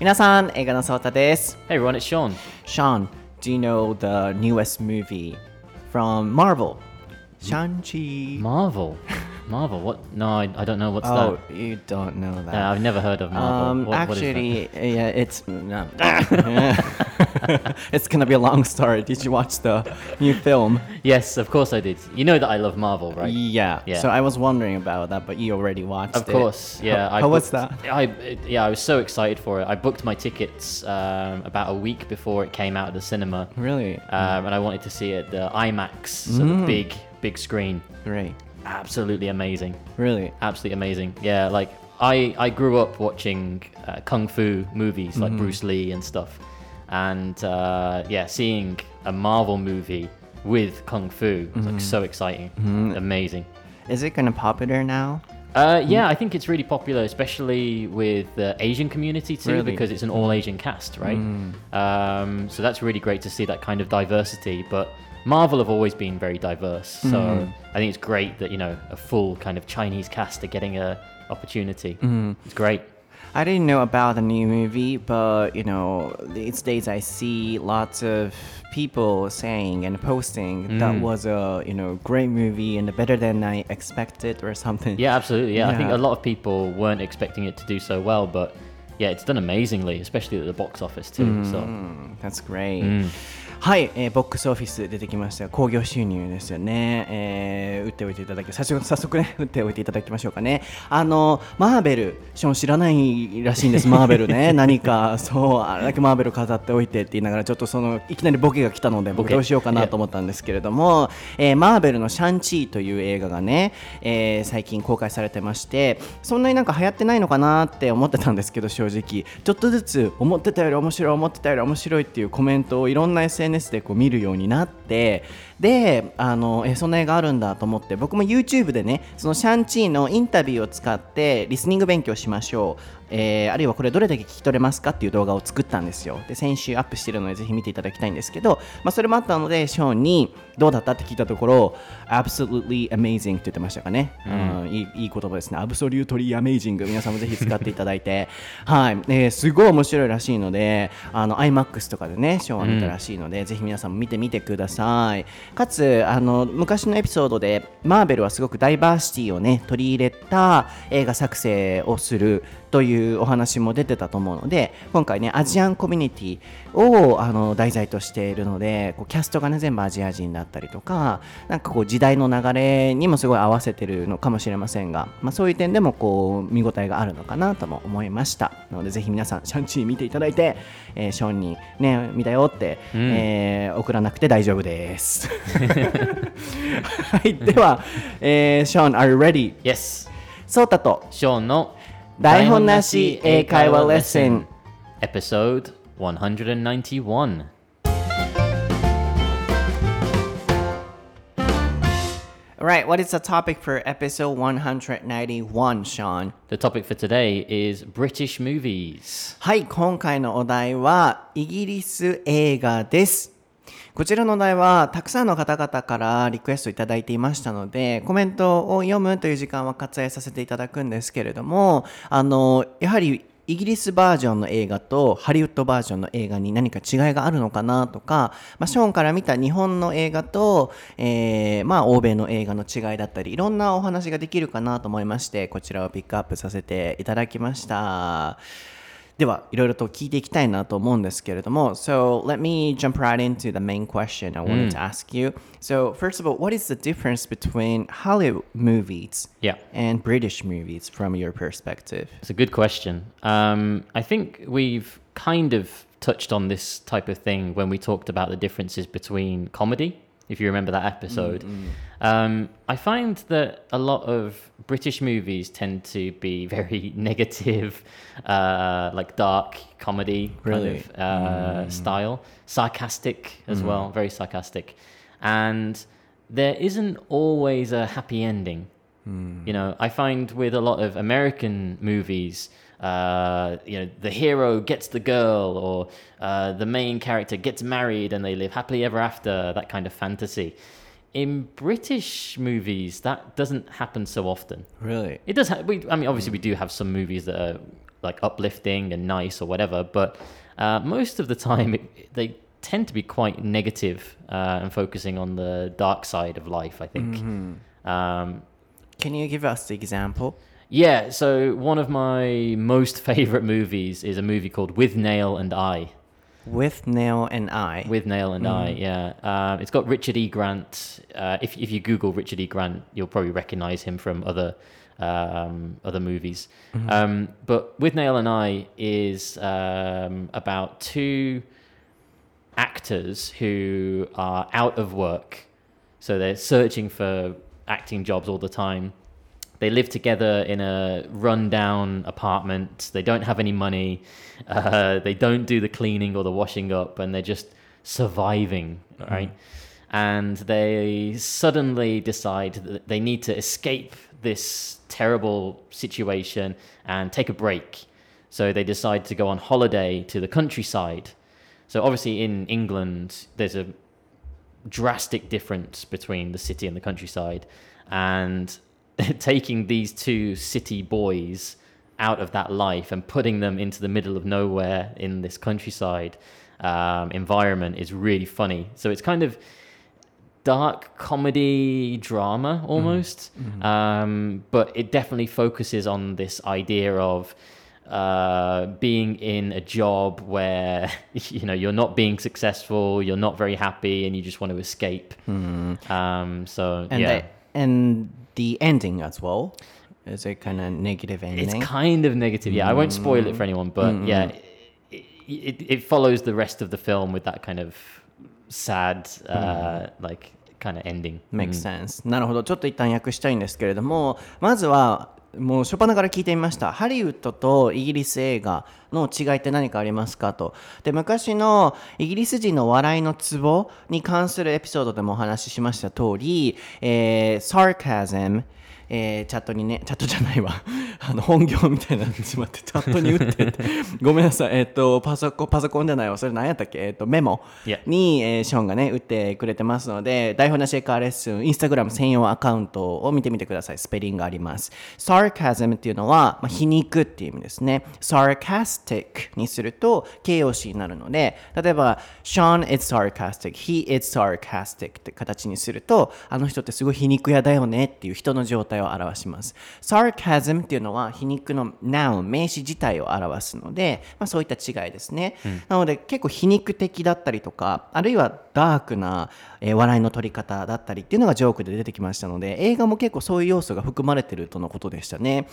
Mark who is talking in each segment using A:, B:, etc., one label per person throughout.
A: 皆さん、映画のソータです。
B: Hey everyone, it's Sean.
A: Sean, do you know the newest movie from Marvel? Shang-Chi.
B: Marvel. Marvel. What? No, I, I don't know what's
A: oh,
B: that.
A: you don't know that.
B: Yeah, I've never heard of Marvel.
A: Um,
B: What- what is that?
A: actually, yeah, it's no. it's gonna be a long story. Did you watch the new film?
B: yes, of course I did. You know that I love Marvel, right?
A: Yeah.
B: Yeah.
A: So I was wondering about that, but you already watched it.
B: Of
A: it.
B: course, yeah.
A: How,
B: I
A: how was that?
B: I yeah, I was so excited for it. I booked my tickets um, about a week before it came out of the cinema,
A: Really
B: um, and I wanted to see it at the IMAX, so
A: Mm.
B: the big big screen.
A: great.
B: Absolutely amazing.
A: Really.
B: Absolutely amazing. Yeah, like I I grew up watching uh, kung fu movies like Bruce Lee and stuff, and uh, yeah, seeing a Marvel movie with kung fu was like so exciting, amazing.
A: Is it kind of popular now?
B: Uh, yeah, I think it's really popular, especially with the Asian community too,
A: Really?
B: because it's an all Asian cast, right? Um, so that's really great to see that kind of diversity. But Marvel have always been very diverse, so I think it's great that you know a full kind of Chinese cast are getting a opportunity. It's great.
A: I didn't know about the new movie, but you know, these days I see lots of people saying and posting that was a you know great movie and better than I expected or something.
B: Yeah, absolutely. Yeah, I think a lot of people weren't expecting it to do so well, but yeah, it's done amazingly, especially at the box office too. So
A: Mm, That's great. はい、えーボックスオフィス出てきました興行収入ですよね、えー打っておいていただき早速早速ね 打っておいていただきましょうかね。あのマーベルショーン知らないらしいんです。マーベルね。何かそうあれだけマーベル飾っておいてって言いながらちょっとそのいきなりボケが来たので僕
B: ボケ。
A: どうしようかなと思ったんですけれども、えーマーベルの「シャンチー」という映画がね、えー最近公開されてましてそんなになんか流行ってないのかなって思ってたんですけど正直。ちょっとずつ思ってたより面白い思ってたより面白いっていうコメントをいろんな SNS でこう見るようになってであのえーそんな映画あるんだと思って僕も YouTube でねそのシャンチーのインタビューを使ってリスニング勉強しましょう。えーあるいはこれどれだけ聞き取れますかっていう動画を作ったんですよ。で先週アップしてるのでぜひ見ていただきたいんですけど、まあ、それもあったのでショーンにどうだったって聞いたところ absolutely amazing って言ってましたかね、うん。いいいい言葉ですね。Absolutely amazing 皆さんもぜひ使っていただいて。はい、えーすごい面白いらしいのであの iMAX とかでねショーンは見たらしいので、ぜひ皆さんも見てみてくださいかつあの昔のエピソードでマーベルはすごくダイバーシティをね取り入れた映画作成をするというお話も出てたと思うので今回ねアジアンコミュニティをあの題材としているのでこうキャストがね全部アジア人だったりとかなんかこう時代の流れにもすごい合わせてるのかもしれませんが、まあ、そういう点でもこう見応えがあるのかなとも思いました。なのでぜひ皆さんシャンチー見ていただいて、えーショーンにね見たよって、えー送らなくて大丈夫です。はいでは、えー、ショーン are you ready?
B: yes,
A: ソータと。
B: Sean の
A: 台本なし英会話レッスン
B: episode 191.
A: Alright, what is the topic for episode 191, Sean?
B: The topic for today is British movies.
A: はい、今回のお題はイギリス映画です。 こちらのお題はたくさんの方々からリクエストいただいていましたので、コメントを読むという時間は割愛させていただくんですけれども、あの、やはりイギリスバージョンの映画とハリウッドバージョンの映画に何か違いがあるのかなとか、まあ、ショーンから見た日本の映画と、えーまあ、欧米の映画の違いだったりいろんなお話ができるかなと思いましてこちらをピックアップさせていただきました。ではいろいろと聞いていきたいなと思うんですけれども So let me jump right into the main question I wanted to ask you So first of all what is the difference between Hollywood movies
B: Yeah.
A: and British movies from your perspective?
B: It's a good question. Um, I think we've kind of touched on this type of thing when we talked about the differences between comedy, if you remember that episode. Um, I find that a lot of British movies tend to be very negative, uh, like dark comedy
A: Really?
B: kind of uh, style, sarcastic as well, very sarcastic. And there isn't always a happy ending. You know, I find with a lot of American movies, uh, you know, the hero gets the girl, or uh, the main character gets married and they live happily ever after, that kind of fantasy. In British movies, that doesn't happen so often.
A: Really?
B: It does. Ha- we, I mean, obviously, we do have some movies that are like uplifting and nice or whatever. But uh, most of the time, it, they tend to be quite negative uh, and focusing on the dark side of life. I think. Um,
A: Can you give us the example?
B: Yeah. So one of my most favorite movies is a movie called With Nail and I.
A: With Nail and I.
B: With Nail and I, yeah. Um, it's got Richard E. Grant. Uh, if if you Google Richard E. Grant, you'll probably recognize him from other um, other movies. Um, but With Nail and I is um, about two actors who are out of work, so they're searching for acting jobs all the time. They live together in a rundown apartment. They don't have any money. Uh, they don't do the cleaning or the washing up, and they're just surviving, right? And they suddenly decide that they need to escape this terrible situation and take a break. So they decide to go on holiday to the countryside. So obviously in England, there's a drastic difference between the city and the countryside and taking these two city boys out of that life and putting them into the middle of nowhere in this countryside um, environment is really funny. So it's kind of dark comedy drama almost Um, but it definitely focuses on this idea of uh, being in a job where you know you're not being successful, you're not very happy, and you just want to escape. Um, so
A: and
B: yeah,
A: the, and the ending as well. Is it kind of negative
B: it's
A: ending?
B: kind of negative. Yeah, I won't spoil it for anyone, but yeah, it, it, it follows the rest of the film with that kind of sad, uh, like kind of ending.
A: Makes sense.なるほど。ちょっと一旦訳したいんですけれども、まずは、 もう初っ端から聞いてみました。ハリウッドとイギリス映画の違いって何かありますかと。で、昔のイギリス人の笑いのツボに関するエピソードでもお話ししました通り、えー、サーカズム、えーチャットにね、チャットじゃないわ。あの、本業みたいになってしまって、チャットに打ってて。ごめんなさい。えっ、と、パソコン、パソコンじゃないわ。それ何やったっけ？えっ、と、メモ.に、えーショーンがね、打ってくれてますので、台本なしエカーレッスン、インスタグラム専用アカウントを見てみてください。スペリングがあります。sarcasm っていうのは、まあ、皮肉っていう意味ですね。sarcastic にすると形容詞になるので、例えば、Sean is sarcastic, he is sarcastic って形にすると、あの人ってすごい皮肉屋だよねっていう人の状態を表します。sarcasm っていうのは皮肉の noun、名詞自体を表すので、まあ、そういった違いですね。なので結構皮肉的だったりとか、あるいはダークな、えー笑いの取り方だったりっていうのがジョークで出てきましたので、映画も結構そういう要素が含まれてるとのことでしたね。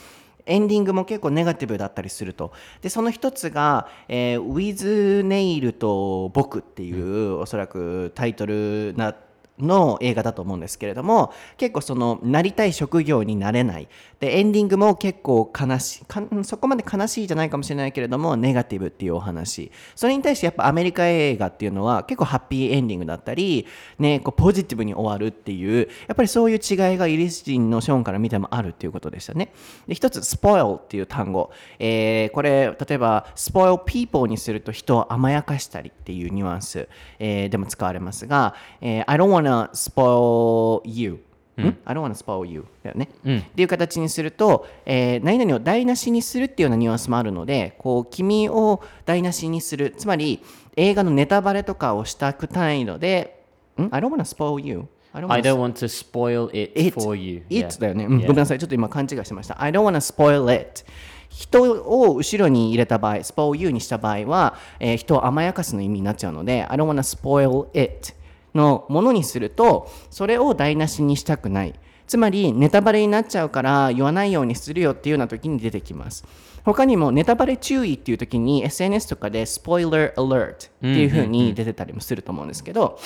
A: エンディングも結構ネガティブだったりすると。で、その一つが、えー、With Nail と僕っていう、おそらくタイトルな、の映画だと思うんですけれども結構そのなりたい職業になれない。でエンディングも結構悲しいそこまで悲しいじゃないかもしれないけれどもネガティブっていうお話。それに対してやっぱアメリカ映画っていうのは結構ハッピーエンディングだったり、ね、こうポジティブに終わるっていうやっぱりそういう違いがイギリス人のショーンから見てもあるっていうことでしたね。で一つ spoil っていう単語、えーこれ例えば spoil people にすると人を甘やかしたりっていうニュアンス、えーでも使われますが、えー I don't wanna spoil you ん I don't wanna spoil you だよね、っていう形にすると、えー何々を台無しにするっていうようなニュアンスもあるのでこう君を台無しにするつまり映画のネタバレとかをしたくないのでん I don't wanna spoil you I don't
B: I don't want to spoil it,
A: it,
B: for you.
A: it
B: Yeah.
A: だよね、うんご
B: Yeah.
A: めんなさいちょっと今勘違いしてました I don't wanna spoil it 人を後ろに入れた場合 spoil you にした場合は、えー人を甘やかすの意味になっちゃうので I don't wanna spoil it のものにするとそれを台無しにしたくない。つまりネタバレになっちゃうから言わないようにするよっていうような時に出てきます。他にもネタバレ注意っていう時に SNS とかで spoiler alert っていう風に出てたりもすると思うんですけど、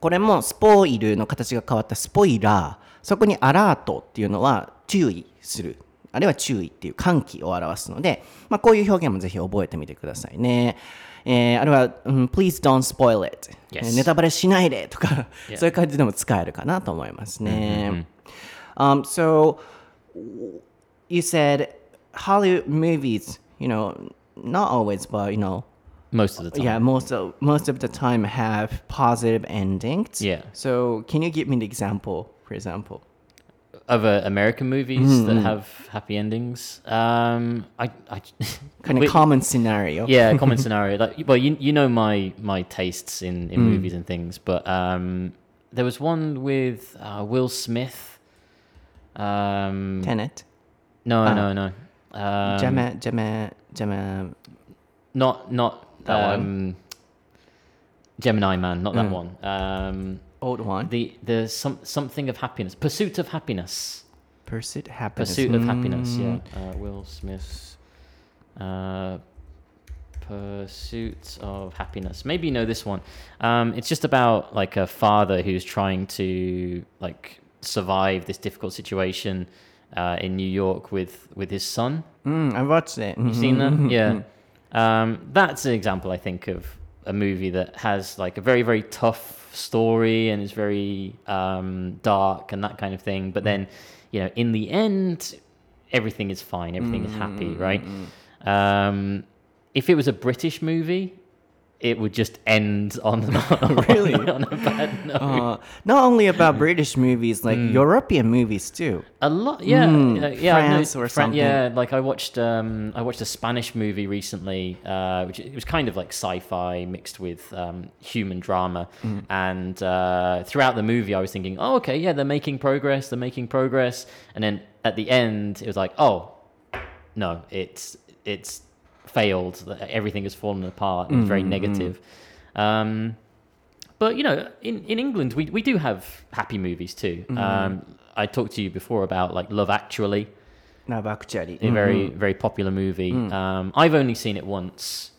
A: これもスポイルの形が変わったスポイラーそこにアラートっていうのは注意する。あるいは注意っていう歓喜を表すので、まあ、こういう表現もぜひ覚えてみてくださいね。えーあるいは、うん Please don't spoil it、
B: Yes.
A: えーネタバレしないでとか
B: Yeah.
A: そういう感じでも使えるかなと思いますね。Um, so you said Hollywood movies, you know, not always, but you know,
B: Most of the time.
A: yeah, most of most of the time have positive endings.
B: Yeah.
A: So can you give me the example, for example?
B: Other American movies that have happy endings. Um, I, I
A: Kind of common scenario.
B: yeah, common scenario. Like, well, you you know my my tastes in in movies and things, but um, there was one with uh, Will Smith. Um,
A: Tenet.
B: no,
A: Ah.
B: no, no. Um,
A: Gemma, Gemma, Gemma.
B: Not not
A: That
B: um, Gemini Man, not that
A: Mm.
B: one. Um,
A: Old one.
B: the the some something of happiness, pursuit of happiness,
A: Pursuit Happiness.
B: pursuit of happiness. Yeah,
A: Mm.
B: uh, Will Smith's uh, pursuit of happiness. Maybe you know this one. Um, it's just about like a father who's trying to like survive this difficult situation uh, in New York with with his son.
A: Mm, I watched it.
B: You've seen that? Yeah. Um, that's an example, I think, of a movie that has like a very, very tough story and it's very um, dark and that kind of thing. But then, you know, in the end, everything is fine. Everything is happy, right? Um, if it was a British movie, it would just end on,
A: Really?
B: on a bad note.
A: Uh, not only about British movies, like European movies too.
B: A lot, yeah,
A: Mm,
B: uh, yeah. Know-
A: or something.
B: Yeah, like I watched, um, I watched a Spanish movie recently, uh, which it was kind of like sci-fi mixed with um, human drama,
A: Mm.
B: and uh, throughout the movie, I was thinking, oh, okay, yeah, they're making progress, they're making progress, and then at the end, it was like, oh, no, it's it's failed. that Everything has fallen apart. and It's very negative. Um, but you know, in, in England, we, we do have happy movies too. Um, I talked to you before about like Love Actually,
A: Love Actually.
B: a very very popular movie. Um, I've only seen it once,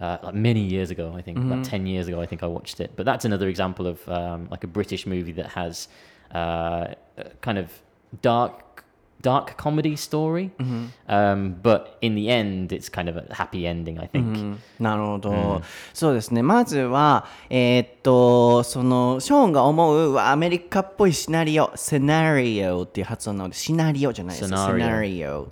B: uh, like many years ago. I think about ten years ago. I think I watched it. But that's another example of um, like a British movie that has uh, kind of dark dark comedy story. Um, but in the end, it's kind of a happy ending. I think.
A: うんなるほど、そうですね。まずはえーっとそのショーンが思うアメリカっぽいシナリオセナリオっていう発音なのでシナリオじゃないですよ。
B: Scenario
A: セナリオ。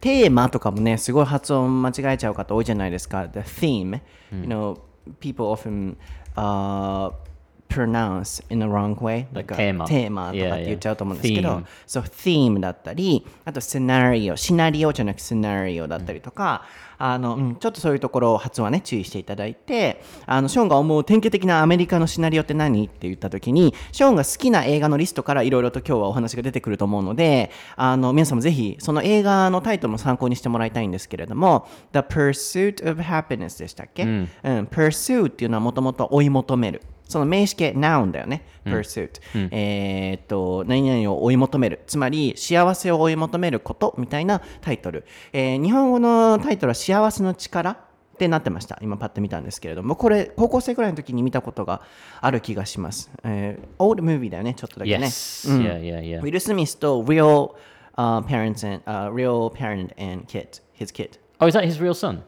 A: テーマとかもねすごい発音間違えちゃう方多いじゃないですか。The theme、you know people often、uh, pronounce in the wrong way
B: テーマ
A: テーマとか
B: Yeah,
A: って言っちゃうと思うんですけ
B: yeah.
A: ど。
B: Theme.
A: そう、theme だったり、あと、シナリオ、シナリオじゃなくて、シナリオだったりとか、あの、うんちょっとそういうところを発音はね、注意していただいて、あの、ショーンが思う典型的なアメリカのシナリオって何って言ったときに、ショーンが好きな映画のリストからいろいろと今日はお話が出てくると思うので、あの、皆さんもぜひ、その映画のタイトルも参考にしてもらいたいんですけれども、The Pursuit of Happiness でしたっけ？うん、Pursue っていうのはもともと追い求める。その名詞形 noun だよね。pursuit、えーっと、何々を追い求める。つまり、幸せを追い求めることみたいなタイトル。えー日本語のタイトルは幸せの力ってなってました。今パッと見たんですけれども、これ、高校生くらいの時に見たことがある気がします。えー、old movie だよね、ちょっとだけね。
B: Yes.
A: うん
B: Yeah. Yeah. Yeah.
A: ウィル・スミスと real、uh, parents and、uh, real parent and kid, his kid.
B: Oh, is that his real son?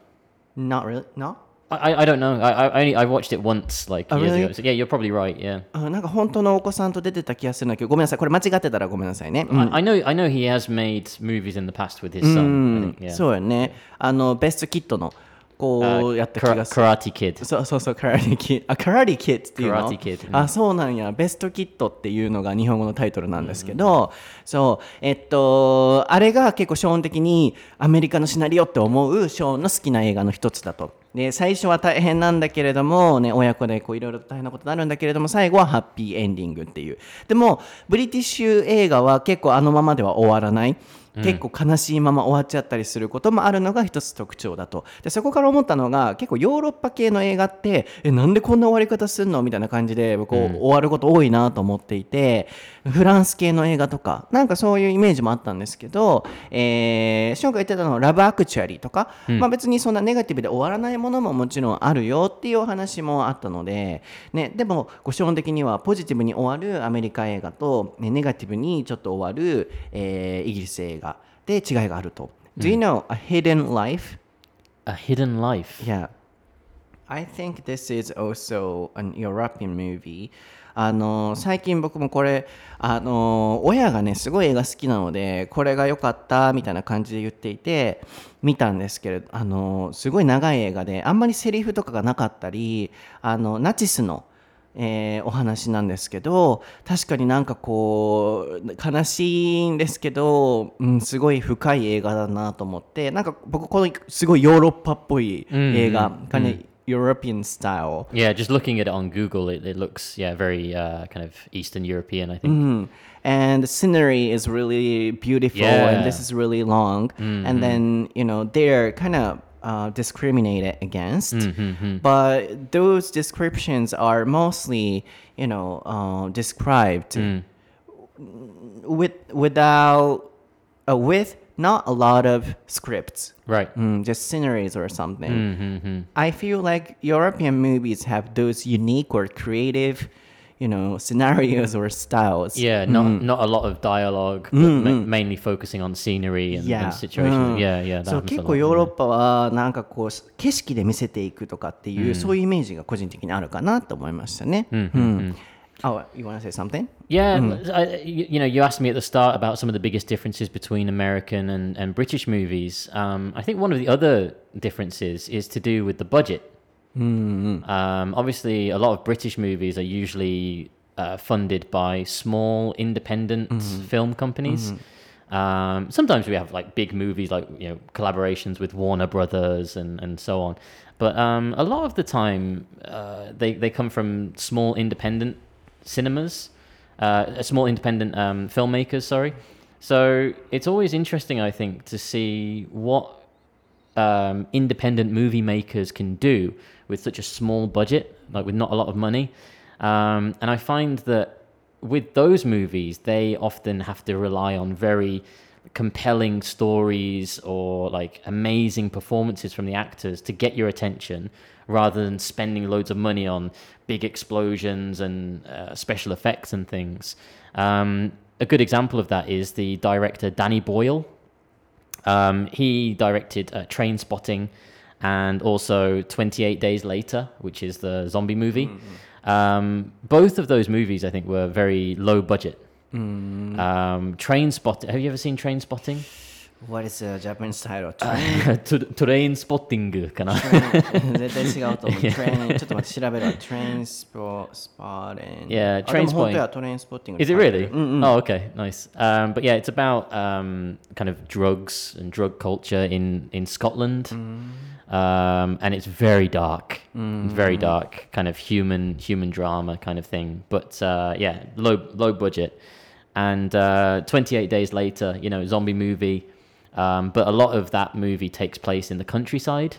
A: Not really? No?
B: I, I- don't know. I, I only I watched it once like
A: Oh,
B: years ago. So yeah, you're probably right. Yeah.
A: あなんか本当のお子さんと出てた気がするんだけど、ごめんなさい。これ間違ってたらごめんなさいね。うん
B: I, I know I know he has made movies in the past with his son. I think, yeah.
A: そうよね。あの、ベストキットの、こ
B: Uh,
A: うやった気がする。
B: Karate Kid.
A: そうそうそう、カラリキッド。あ、カラリキッドっていうの
B: ？Karate Kid うん
A: あ、そうなんや。ベストキットっていうのが日本語のタイトルなんですけど、そう、えっと、あれが結構ショーン的にアメリカのシナリオって思うショーンの好きな映画の一つだと。で、最初は大変なんだけれども、ね、親子でこういろいろと大変なことになるんだけれども、最後はハッピーエンディングっていう。でも、ブリティッシュ映画は結構あのままでは終わらない。結構悲しいまま終わっちゃったりすることもあるのが一つ特徴だと。でそこから思ったのが結構ヨーロッパ系の映画ってえなんでこんな終わり方するの？みたいな感じでこう、終わること多いなと思っていてフランス系の映画とかなんかそういうイメージもあったんですけど、えー、ショーンが言ってたのはラブアクチュアリーとか、まあ、別にそんなネガティブで終わらないものももちろんあるよっていうお話もあったので、ね、でもこう基本的にはポジティブに終わるアメリカ映画と、ね、ネガティブにちょっと終わる、えーイギリス映画で違いがあると。Do you know A Hidden Life?
B: A Hidden Life.
A: Yeah. I think this is also an European movie. あの最近僕もこれあの親がねすごい映画好きなのでこれが良かったみたいな感じで言っていて見たんですけれどあのすごい長い映画であんまりセリフとかがなかったりあのナチスの、えーお話なんですけど確かになんかこう悲しいんですけど、うん、すごい深い映画だなと思ってなんか僕このすごいヨーロッパっぽい映画、kind of European style
B: Yeah, just looking at it on Google, it, it looks yeah very uh, kind of Eastern European. I think.
A: Mm. and the scenery is really beautiful
B: Yeah.
A: and this is really long and then you know they're kind of uh, discriminated against. But those descriptions are mostly you know uh, described with without uh, with not a lot of scripts.
B: Right.
A: Mm, just sceneries or something. I feel like European movies have those unique or creative, you know, scenarios or styles.
B: Yeah, not not a lot of dialogue, but ma- mainly focusing on scenery and,
A: Yeah.
B: and situations.
A: うん
B: Yeah, yeah. That
A: そう
B: happens
A: 結
B: a
A: 構
B: lot,
A: ヨーロッ
B: yeah.
A: パはなんかこう景色で見せていくとかっていう、そういうイメージが個人的にあるかなと思いましたね。うん。Oh, you want to say something?
B: Yeah, I, you, you know, you asked me at the start about some of the biggest differences between American and, and British movies. Um, I think one of the other differences is to do with the budget. Um, obviously, a lot of British movies are usually uh, funded by small independent film companies. Um, sometimes we have like big movies, like you know, collaborations with Warner Brothers and, and so on. But um, a lot of the time, uh, they they come from small independent cinemas, uh, small independent um, filmmakers. Sorry. So it's always interesting, I think, to see what um, independent movie makers can do with such a small budget, like with not a lot of money. Um, and I find that with those movies, they often have to rely on very compelling stories or like amazing performances from the actors to get your attention rather than spending loads of money on big explosions and uh, special effects and things. Um, a good example of that is the director Danny Boyle. Um, he directed uh, Train Spotting and also 28 Days Later, which is the zombie movie. Um, both of those movies, I think, were very low budget. Um, Train Spotting. Have you ever seen Train Spotting?
A: What is the Japanese title?
B: Train Spotting かな
A: 絶対違うと思う。Train ちょっと待って調べるわ。Train Spot Spotting.
B: Yeah,
A: あ
B: Train
A: でも本当
B: Spotting.
A: や Train Spotting.
B: Is it really? Oh, okay, nice. Um, but yeah, it's about um, kind of drugs and drug culture in in Scotland, um, and it's very dark, It's very dark, kind of human human drama kind of thing. But uh, yeah, low low budget, and uh, 28 days later, you know, zombie movie. Um, but a lot of that movie takes place in the countryside.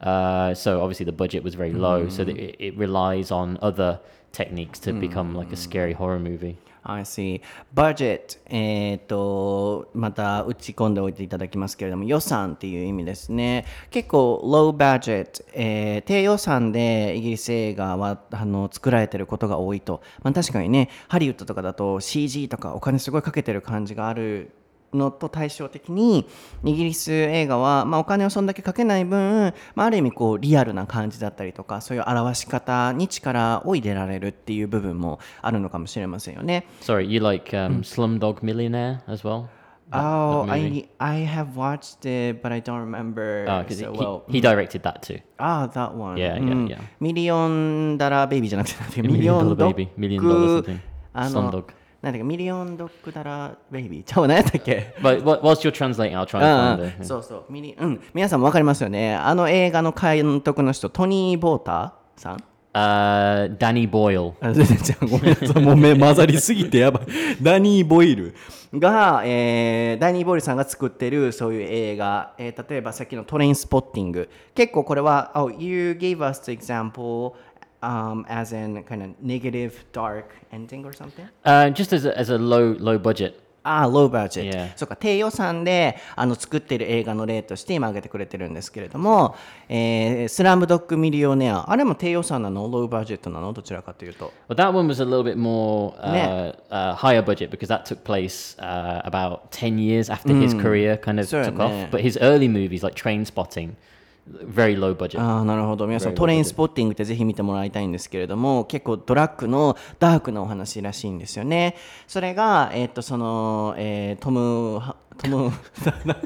B: Uh, so obviously the budget was very low, so that it, it relies on other techniques to become like a scary horror movie.
A: I see. Budget、えっ、と、また打ち込んでおいていただきますけれども、予算っていう意味ですね。結構、low budget、えー低予算でイギリス映画はあの作られてることが多いと。まあ、確かにね、ハリウッドとかだと CG とかお金すごいかけてる感じがある のと対照的にイギリス映画は、まあ、お金をそんだけかけない分、まあ、ある意味こうリアルな感じだったりとかそういう表し方に力を入れられるっていう部分もあるのかもしれませんよね。
B: Sorry, you like um, Slumdog Millionaire as well? That-
A: Oh,
B: that?
A: I I have watched it, but I don't remember
B: Oh, 'cause
A: so
B: he,
A: well.
B: he directed that too.
A: Ah, that one.
B: Yeah, yeah,
A: うん
B: yeah.
A: ミリオンダラーベイビーじゃなくて
B: Million Dollar Baby,
A: グ
B: Million Dollar something.
A: あの.なんだっけミリオンドッグダラーベイビー。ちゃう何やったっけ
B: ？But wh- whilst you're translating, I'll try
A: うん
B: and
A: う
B: find
A: ん。
B: it.
A: そうそう。ミリうん。皆さんもわかりますよね。あの映画の監督の人トニー・ボーターさん
B: ？Uh, Danny Boyle.
A: あ全然違う。ごめんなさい。もう目混ざりすぎてやばい。ダニー・ボイルが、えーダニー・ボイルさんが作ってるそういう映画、えー例えばさっきのトレインスポッティング。結構これは、oh, You gave us the example、um, as in kind of negative dark ending or something?
B: Uh, just as a, as a low low budget.
A: ああ、ローバージェ。
B: Yeah.
A: そうか、低予算であの作ってる映画の例として今挙げてくれてるんですけれども、えースラムドッグミリオネア、あれも低予算なのローバージェットなのどちらかというと。
B: Well, that one was a little bit more uh, uh, higher budget because that took place uh, about 10 years after his career kind of took
A: Certainly.
B: off. But his early movies, like Train Spotting, very low budget.
A: ああなるほど皆さんトレインスポッティングってぜひ見てもらいたいんですけれども結構ドラッグのダークなお話らしいんですよねそれが、えーっとそのえートム・トム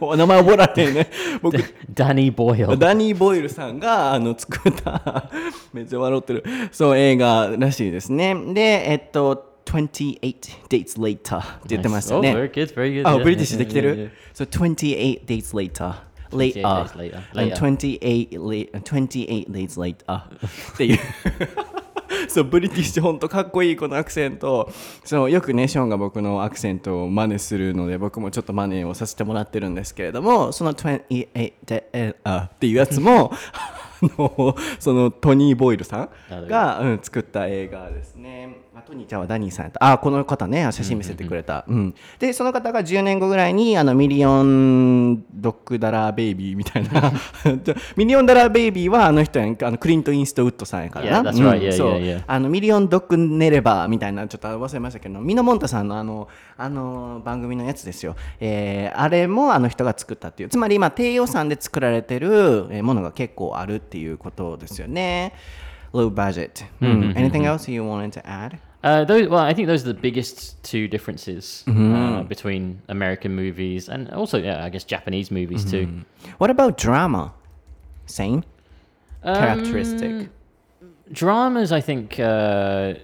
A: お名前覚えられへんね僕
B: Danny Boyle.
A: ダニー・ボイルさんがあの作っためっちゃ笑ってるそう映画らしいですねでえっと28 dates later って言ってましたね
B: Oh, very good, very good.
A: あ、
B: yeah,
A: ブリティッシュ
B: yeah,
A: できて
B: yeah,
A: る ?So 28 days later.
B: 28
A: Later.
B: days later.
A: And 28 late, 28 days later. っていう。そう、ブリティッシュほんとかっこいいこのアクセント。そう、よくね、ショーンが僕のアクセントを真似するので、僕もちょっと真似をさせてもらってるんですけれども、その28 de- えあっていうやつも、あの、そのトニー・ボイルさんが、うん、作った映画ですね。あトニーちゃうわダニーさんやった。あ、この方ね、写真見せてくれた。うん。で、その方が10年後ぐらいに、あの、ミリオンドッグダラーベイビーみたいな。ミリオンダラーベイビーはあの人やんか、あのクリント・イーストウッドさんやからな。
B: Yeah, right.
A: うん
B: Yeah,
A: そう
B: yeah, yeah.
A: あの、ミリオンドッグネレバーみたいな、ちょっと忘れましたけど、ミノモンタさんのあの、あの番組のやつですよ。えーあれもあの人が作ったっていう。つまり今、低予算で作られてるえーものが結構あるっていうことですよね。Low budget. うん Anything else you wanted to add?
B: Uh, those, well, I think those are the biggest two differences uh, between American movies and also, yeah, I guess Japanese movies too.
A: What about drama? Same?
B: Um,
A: Characteristic.
B: dramas, I think, uh,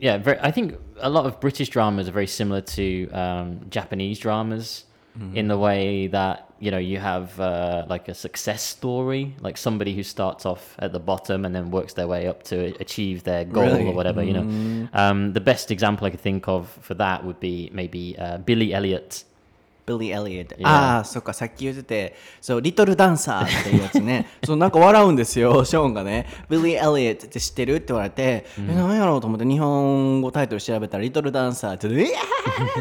B: yeah, very, I think a lot of British dramas are very similar to um, Japanese dramas in the way that you know you have uh, like a success story, like somebody who starts off at the bottom and then works their way up to achieve their goal
A: Really?
B: or whatever. You know, um, the best example I could think of for that would be maybe uh, Billy Elliot.
A: ビリー・エリエット。
B: Yeah.
A: ああ、そっか、さっき言ってて、そう、リトルダンサーっていうやつね。そう、なんか笑うんですよ、ショーンがね。ビリー・エリエットって知ってるって言われて、え、何やろうと思って日本語タイトル調べたら、リトルダンサーって言って、いや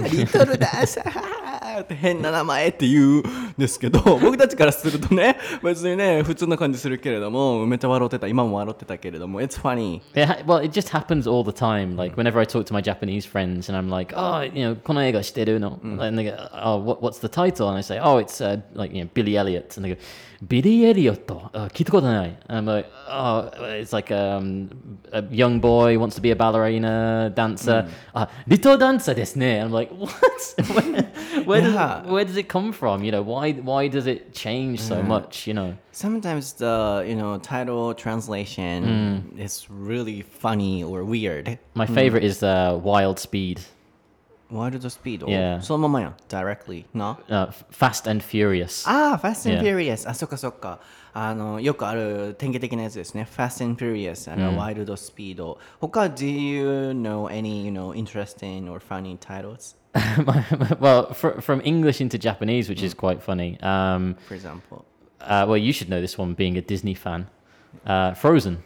A: ーリトルダンサー って変な名前って言うんですけど、僕たちからするとね、別にね、普通な感じするけれども、めっちゃ笑ってた。今も笑ってたけれども、It's funny.
B: It ha- well, it just happens all the time. Like whenever I talk to my Japanese friends, and I'm like, "Oh, you know, この映画知ってるの?" and they go, "Oh, what, what's the title?" And I say, "Oh, it's uh, like you know Billy Elliot." And they go, "Billy Elliot? Uh, 聞いたことない." And I'm like, "Oh, it's like um, a young boy wants to be a ballerina dancer. Ah, little dancer ですね." And I'm like, "What? where, where
A: Yeah.
B: does it, where does it come from? You know, why why does it change so mm. much? You know."
A: Sometimes the you know title translation mm. is really funny or weird.
B: My mm. favorite is uh, Wild Speed.
A: Wild Speed を
B: Yeah.
A: そのままやん directly な
B: Uh, F- Fast and Furious.
A: ああ Fast and
B: Yeah.
A: Furious あそっかそっかあのよくある典型的なやつですね Fast and Furious あの、ワイルドスピード他 Do you know any you know interesting or funny titles
B: well, fr- from English into Japanese, which is quite funny. Um,
A: for example
B: uh, well, you should know this one, being a Disney fan. Uh, Frozen.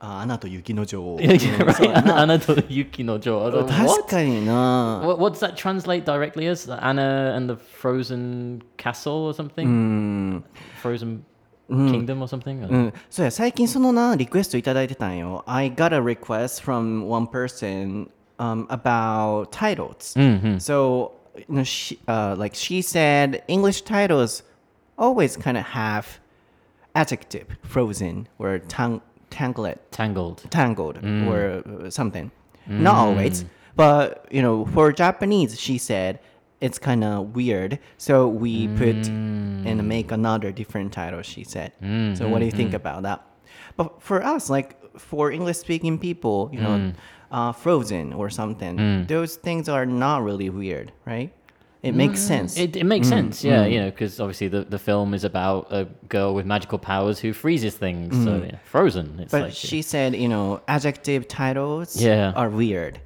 A: あアナと雪の女王
B: Yeah, yeah, right. Anna to Yuki no Jo. I was like,
A: 確
B: What?
A: かにな
B: What? What does that translate directly as? Anna and the Frozen Castle or something? Frozen Kingdom or something?
A: うん、そうや最近そのなリクエストいただいてたんよ I got a request from one person um, about titles so you know, she, uh, like she said English titles always kind of have adjective frozen or tang- tangled.
B: Tangled.
A: tangled mm. or uh, something. Not mm. always but you know for Japanese she said it's kind of weird. So we put mm. and make another different title she said. So what do you think about that? But for us like for english speaking people you know uh, frozen or something those things are not really weird right it makes sense
B: It, it makes sense, yeah, you know, because obviously the, the film is about a girl with magical powers who freezes things. So, yeah, Frozen. It's
A: but
B: like,
A: she said you know adjective titles
B: Yeah.
A: are weird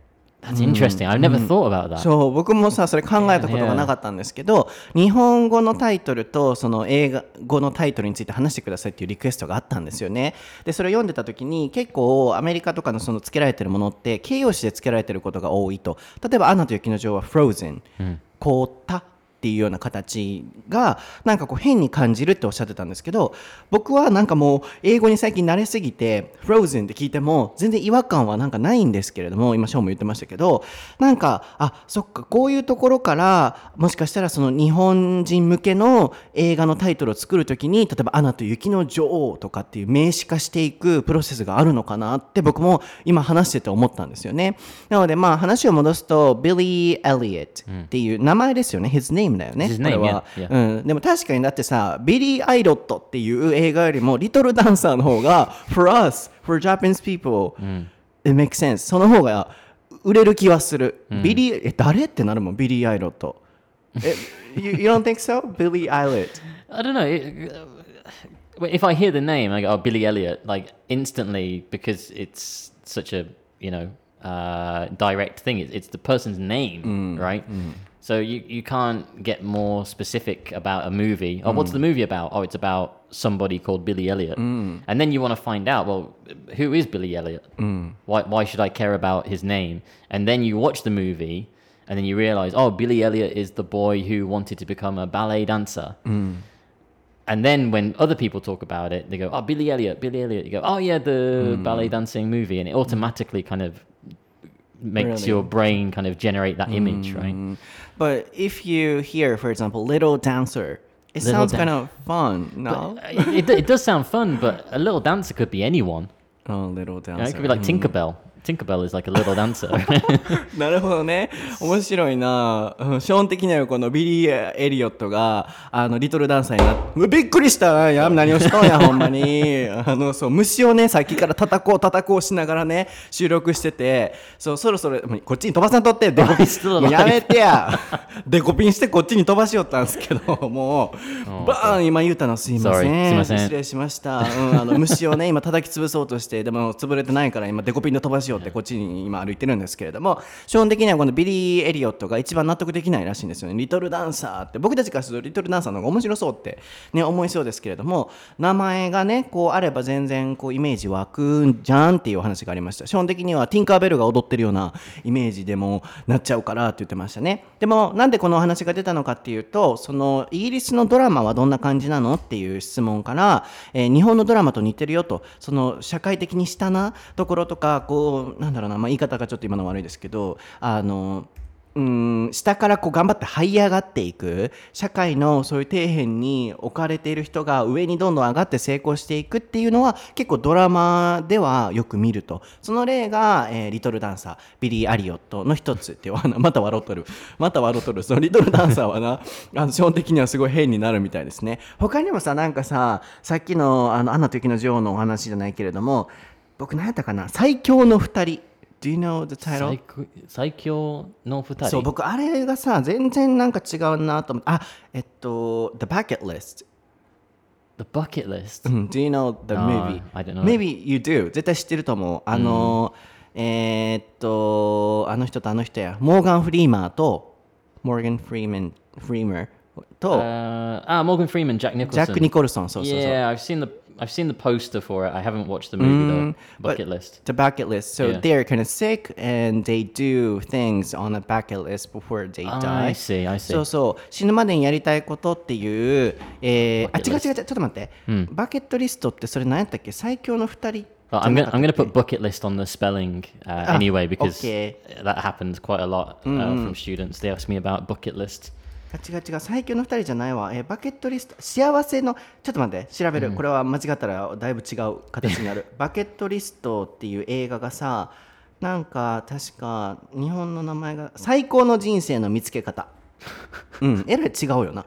B: that's interesting. I've never thought about that.
A: そう僕もさそれ考えたことがなかったんですけど日本語のタイトルとその映画語のタイトルについて話してくださいっていうリクエストがあったんですよねでそれを読んでた時に結構アメリカとかのその付けられてるものって形容詞で付けられてることが多いと例えば「アナと雪の女王」は「frozen」凍ったっていうような形がなんかこう変に感じるっておっしゃってたんですけど僕はなんかもう英語に最近慣れすぎて Frozen って聞いても全然違和感はなんかないんですけれども今ショーも言ってましたけどなんかあそっかこういうところからもしかしたらその日本人向けの映画のタイトルを作るときに例えば「アナと雪の女王」とかっていう名詞化していくプロセスがあるのかなって僕も今話してて思ったんですよね。なのでまあ話を戻すと Billy Elliot っていう名前ですよね。His name name だよねこれは
B: yeah,
A: うん、でも確かにだってさビリー・アイロットっていう映画よりもリトルダンサーの方が for us for Japanese people、it makes sense その方が売れる気はする、ビリーえ誰ってなるもんビリー・アイロットえ you, you don't think so? Billy Eilish
B: I don't know. It, uh, if I hear the name, I go, oh, Billy Elliot, like instantly because it's such a you know uh, direct thing. It's, it's the person's name, right? So you you can't get more specific about a movie. Oh, what's mm. the movie about? Oh, it's about somebody called Billy Elliot. Mm. And then you want to find out, well, who is Billy Elliot? Mm. Why why should I care about his name? And then you watch the movie. And then you realize, oh, Billy Elliot is the boy who wanted to become a ballet dancer. And then when other people talk about it, they go, "Oh, Billy Elliot, Billy Elliot." You go, "Oh yeah, the ballet dancing movie," and it automatically kind of makes
A: Really?
B: your brain kind of generate that image, right?
A: But if you hear, for example, Little Dancer, it
B: Little
A: sounds kind of fun, no?
B: Uh, it, it does sound fun, but a little dancer could be anyone.
A: oh, Little
B: You know,
A: Dancer.
B: it could be like Tinkerbell. Tinkerbell is like a little dancer.
A: なるほどね。面白いな。うんショーン的にはこのビリー・エリオットが、あの、リトルダンサーになって、びっくりしたや何をしとんや、ほんまに。あの、そう、虫をね、さっきから叩こう叩こうしながらね、収録してて、そう、そろそろ、こっちに飛ばさんとって、デコピンやめてや。デコピンしてこっちに飛ばしよったんですけど、もう、バーン今言うたのすいませ
B: Sorry すい
A: ん。
B: ません
A: 失礼しました。うん、あの、虫をね、今叩き潰そうとして、でも潰れてないから、今デコピンで飛ばしようって、こっちに今歩いてるんですけれども、基本的にはこのビリー・エリオットが一番納得できないらしいんですよね。リトルダンサーって、僕たちからするとリトルダンサーの方が面白そうって、ね、思いそうですけれども、名前がね、こうあれば全然こうイメージ湧くんじゃんっていうお話がありました。基本的にはティンカーベルが踊ってるようなイメージでもなっちゃうからって言ってましたね。でも、なんでこのお話が出たのかっていうと、そのイギリスのドラマはどんな感じなのっていう質問から、えー日本のドラマと似てるよと、その社会的に下なところとか、こう、なんだろうな、まあ、言い方がちょっと今の悪いですけど、あの、うん下からこう頑張って這い上がっていく社会のそういう底辺に置かれている人が上にどんどん上がって成功していくっていうのは結構ドラマではよく見ると。その例が、えーリトルダンサービリー・アリオットの一つっていうまた笑っとる。また笑っとる。そのリトルダンサーはなあの基本的にはすごい変になるみたいですね。他にもさなんかささっきのあのアナと雪の女王のお話じゃないけれども僕何やったかな？最強の二人。Do you
B: 最,強の二人。
A: 僕あれがさ全然なんか違うなとあえっと The Bucket List
B: The Bucket List、
A: うん、Do you know the movie?、Maybe you do 絶対知ってると思う。あの、え、っとあの人とあの人や。モーガン・フリーマーとモーガン・フリーマンフリーマーと、
B: あモーガン・フリーマン
A: ジャック・ニコルソン・そう。そうそう
B: I've seen the poster for it. I haven't watched the movie though.
A: but
B: Bucket list.
A: The bucket list. So
B: Yeah.
A: they're kind of sick and they do things on a bucket list before they
B: Ah,
A: die.
B: I see, I see.
A: そうそう死ぬまでにやりたいことっていう、えー、あ
B: Bucket
A: 違う
B: list
A: 違う違うちょっと待って、バケットリストってそれ何やったっけ最強の二人
B: Well, I'm gonna I'm gonna put bucket list on the spelling uh,
A: Ah,
B: anyway because
A: okay.
B: that happens quite a lot uh, from students. They ask me about bucket list.
A: あ違う違う最強の二人じゃないわ、えーバケットリスト幸せのちょっと待って調べる、これは間違ったらだいぶ違う形になる。バケットリストっていう映画がさなんか確か日本の名前が最高の人生の見つけ方。うんえらい違うよな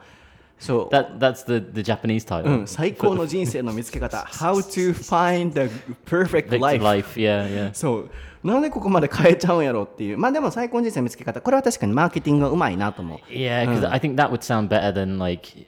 A: そう
B: That that's the the Japanese title.
A: うん、最高の人生の見つけ方 How to find the perfect life
B: life. Yeah, yeah.
A: そうなんでここまで変えちゃうんやろっていうまあでも最高の人生の見つけ方これは確かにマーケティングがうまいなと思う
B: Yeah, because I think that would sound better than like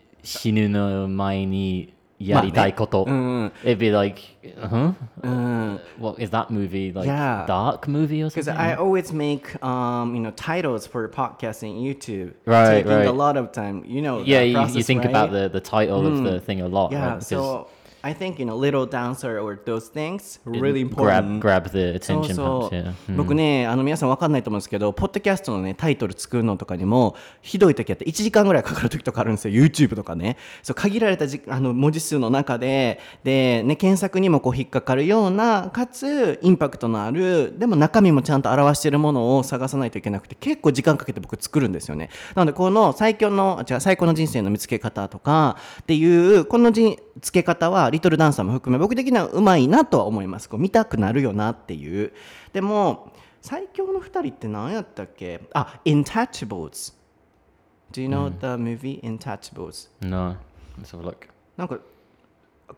B: shinu no mai ni yaritai koto. It'd be like, huh? Uh, uh. What is that movie? Like
A: Yeah.
B: dark movie or something? Because?
A: I always make um, you know titles for podcasts podcasting YouTube,
B: Right,
A: taking a lot of time. You know,
B: yeah,
A: that
B: you, you
A: process,
B: think about the, the title of the mm. thing a lot,
A: yeah.
B: right? Because
A: So I think you know, little dancer or those things really
B: grab
A: important.
B: grab the
A: そう
B: attention
A: そう
B: yeah.
A: 僕ねあの皆さん分かんないと思うんですけどポッドキャストのねタイトル作るのとかにもひどい時あって1時間ぐらいかかる時とかあるんですよ。YouTube とかね。そう限られたじあの文字数の中で。で、ね、検索にもこう引っかかるようなかつインパクトのあるでも中身もちゃんと表しているものを探さないといけなくて結構時間かけて僕作るんですよね。なのでこの最強のじゃ最高の人生の見つけ方とかっていうこの見つけ方はリトルダンサーも含め僕的にはうまいなとは思いますこう見たくなるよなっていうでも最強の2人って何やったっけ？あ Intouchables Do you know the movie Intouchables?
B: No. Let's have a look.
A: なんか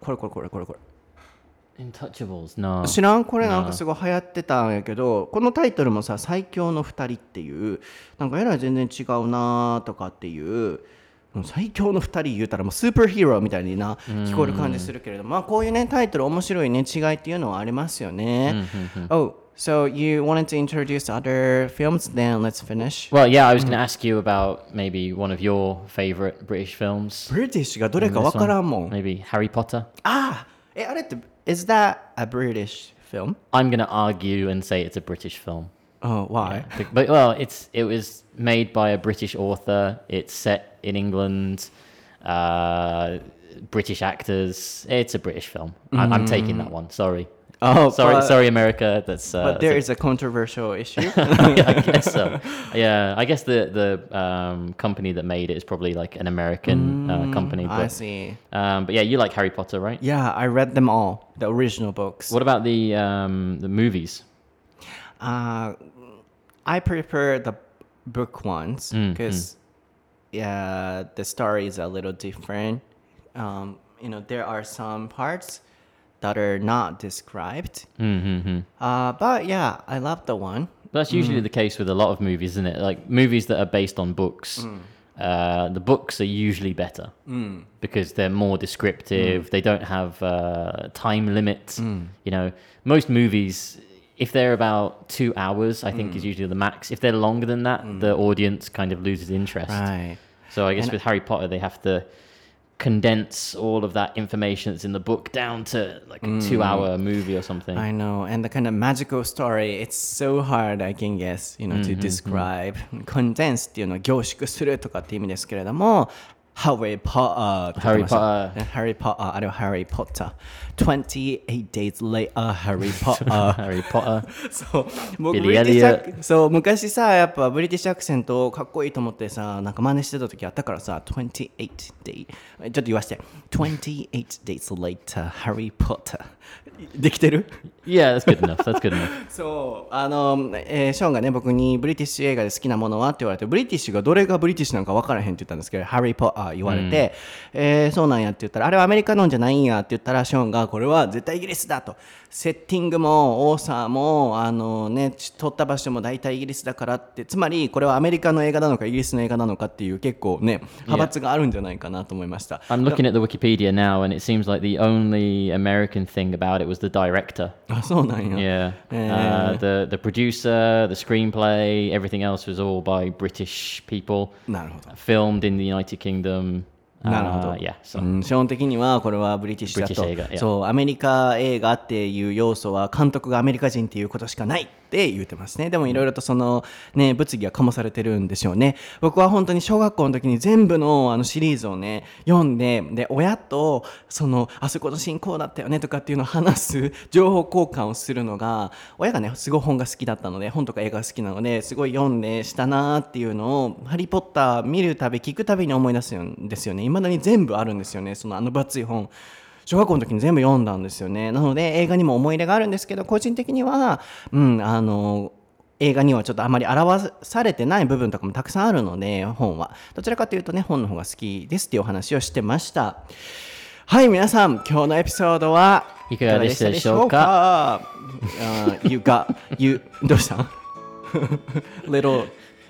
A: これこれこれこれこれ
B: Intouchables? No.
A: 知らん？これなんかすごい流行ってたんやけどこのタイトルもさ「最強の2人」っていうなんかえらい全然違うなとかっていう最強の2人言うたらもうスーパーヒーローみたいにな聞こえる感じするけれどまあこういうねタイトル面白いね違いっていうのはありますよね。Oh, so you wanted to introduce other films? Then let's finish.
B: Well, yeah, I was going to ask you about maybe one of your favorite British films.
A: ブリティッシュがどれかわからんもん。
B: Maybe Harry Potter.
A: ああえあれって Is that a British film?
B: I'm going to argue and say it's a British film.
A: Oh, why?
B: But, but well, it's it was made by a British author. It's set in England. Uh, British actors. It's a British film. I, I'm taking that one. Sorry.
A: Oh,
B: Sorry,
A: but-
B: sorry, America. That's uh,
A: But there
B: that's
A: is a controversial issue.
B: a- I guess so. Yeah, I guess the the um, company that made it is probably like an American uh, company.
A: I
B: But,
A: see.
B: um, but yeah, you like Harry Potter, right?
A: Yeah, I read them all, the original books.
B: What about the um, the movies?
A: Uh, I prefer the book ones
B: Mm,
A: because, yeah, the story is a little different. Um, you know, there are some parts that are not described.
B: Mm-hmm.
A: Uh, but yeah, I love the one.
B: That's usually the case with a lot of movies, isn't it? Like movies that are based on books. Uh, the books are usually better because they're more descriptive. They don't have uh, time limits. You know, most movies, if they're about two hours, I think is usually the max. If they're longer than that, the audience kind of loses interest.
A: Right.
B: So I guess
A: And-
B: with Harry Potter, they have to condense all of that information that's in the book down to like a two-hour movie or something.
A: I know, and the kind of magical story, it's so hard, I can guess, you know, to describe. Condense っていうのは凝縮するとかって意味ですけれども、Harry Potter って言ってました。
B: Harry
A: Harry Potter あれは Harry Potter。 28 days later, Harry Potter。
B: Harry Potter.
A: そう僕
B: Billy
A: ブリティッシュア
B: Elliot
A: クそう昔さやっぱブリティッシュアクセントかっこいいと思ってさなんか真似してた時あったからさ28 day ちょっと言わして28 days later Harry Potter できてる
B: ？Yeah, that's good enough. That's good enough.
A: そうあの、えーショーンがね僕にブリティッシュ映画で好きなものはって言われてブリティッシュがどれがブリティッシュなんか分からへんって言ったんですけどハリー・ポッター言われて、えーそうなんやって言ったらあれはアメリカのんじゃないんやって言ったらショーンがこれは絶対イギリスだとセッティングも多さもあのねち撮った場所も大体イギリスだからってつまりこれはアメリカの映画なのかイギリスの映画なのかっていう結構ね派閥があるんじゃないかなと思いました、
B: I'm looking at the Wikipedia now, and it seems like the only American thing about it was the director.
A: あそうなんや
B: Yeah, uh, the the producer, the screenplay, everything else was all by British people.
A: なるほど
B: Filmed in the United Kingdom.
A: なるほど。
B: Uh, yeah, so
A: う。ん、基本的にはこれはブリティッシュだと。
B: や。
A: そうアメリカ映画っていう要素は監督がアメリカ人っていうことしかないって言ってますね。でもいろいろとそのね物議は醸されてるんでしょうね。僕は本当に小学校の時に全部のあのシリーズをね読んでで親とそのあそこの進行だったよねとかっていうのを話す情報交換をするのが親がねすごい本が好きだったので本とか映画が好きなのですごい読んでしたなーっていうのを「ハリー・ポッター」見るたび聞くたびに思い出すんですよね。いまだに全部あるんですよね。そのあの分厚い本小学校の時に全部読んだんですよね。なので映画にも思い入れがあるんですけど個人的にはうんあの映画にはちょっとあまり表されてない部分とかもたくさんあるので本は。どちらかというとね本の方が好きですっていうお話をしてました。はい皆さん今日のエピソードはい
B: かがでしたでしょうか？
A: あー You got you どうした？ん Little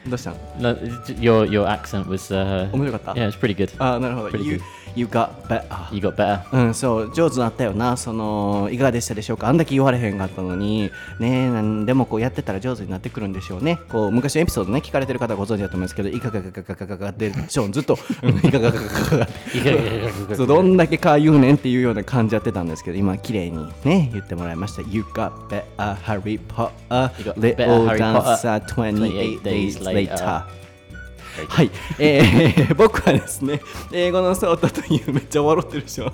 A: どうした？ん
B: no, your your accent was uh,
A: 面白かった
B: ？yeah, it's pretty good.
A: あーなるほど。
B: Pretty good.
A: You got better.
B: You got better.
A: うん、そう上手になったよなそのいかがでしたでしょうか？あんだけ言われへんかったのに。ねなんでもこうやってたら上手になってくるんでしょうね。こう昔のエピソードね聞かれてる方はご存知だと思いますけどいかががががががでショーンずっとうんいかがががががそうどんだけか言うねんっていうような感じやってたんですけど今綺麗にね言ってもらいました You got better Harry Potter Little dancer
B: Potter
A: 28 days
B: later
A: はい、えー僕はですね英語のソータというめっちゃ笑ってるでしょ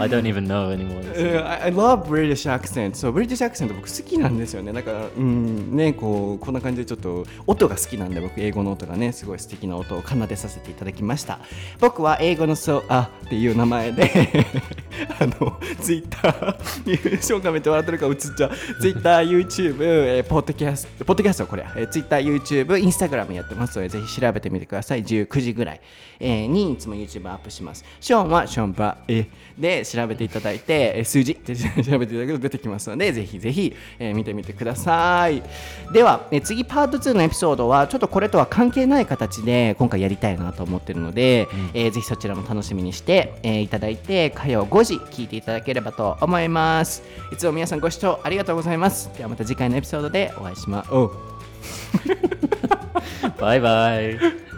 B: I don't even know anymore.
A: うん I, I love British accent. そう British accent 僕好きなんですよね。だからうんねこうこんな感じでちょっと音が好きなんで僕英語の音がねすごい素敵な音を奏でさせていただきました。僕は英語のそうあっていう名前で あのツイッター、ショーン画面って笑ってるから映っちゃう、ツイッター、YouTube、えー、ポッドキャスト、ポッドキャストこれ、えー、ツイッター、YouTube、インスタグラムやってますので、ぜひ調べてみてください。19時ぐらい、えー、にいつも YouTube アップします。ショーンはショーンバえで調べていただいて、えー、数字って 調べていただくと出てきますので、ぜひぜひ、えー、見てみてください。では、えー、次パート2のエピソードは、ちょっとこれとは関係ない形で今回やりたいなと思ってるので、うん、えー、ぜひそちらも楽しみにして、えー、いただいて、火曜5時聞いていただければと思います。いつも皆さんご視聴ありがとうございます。ではまた次回のエピソードでお会いしましょう。
B: バイバイ。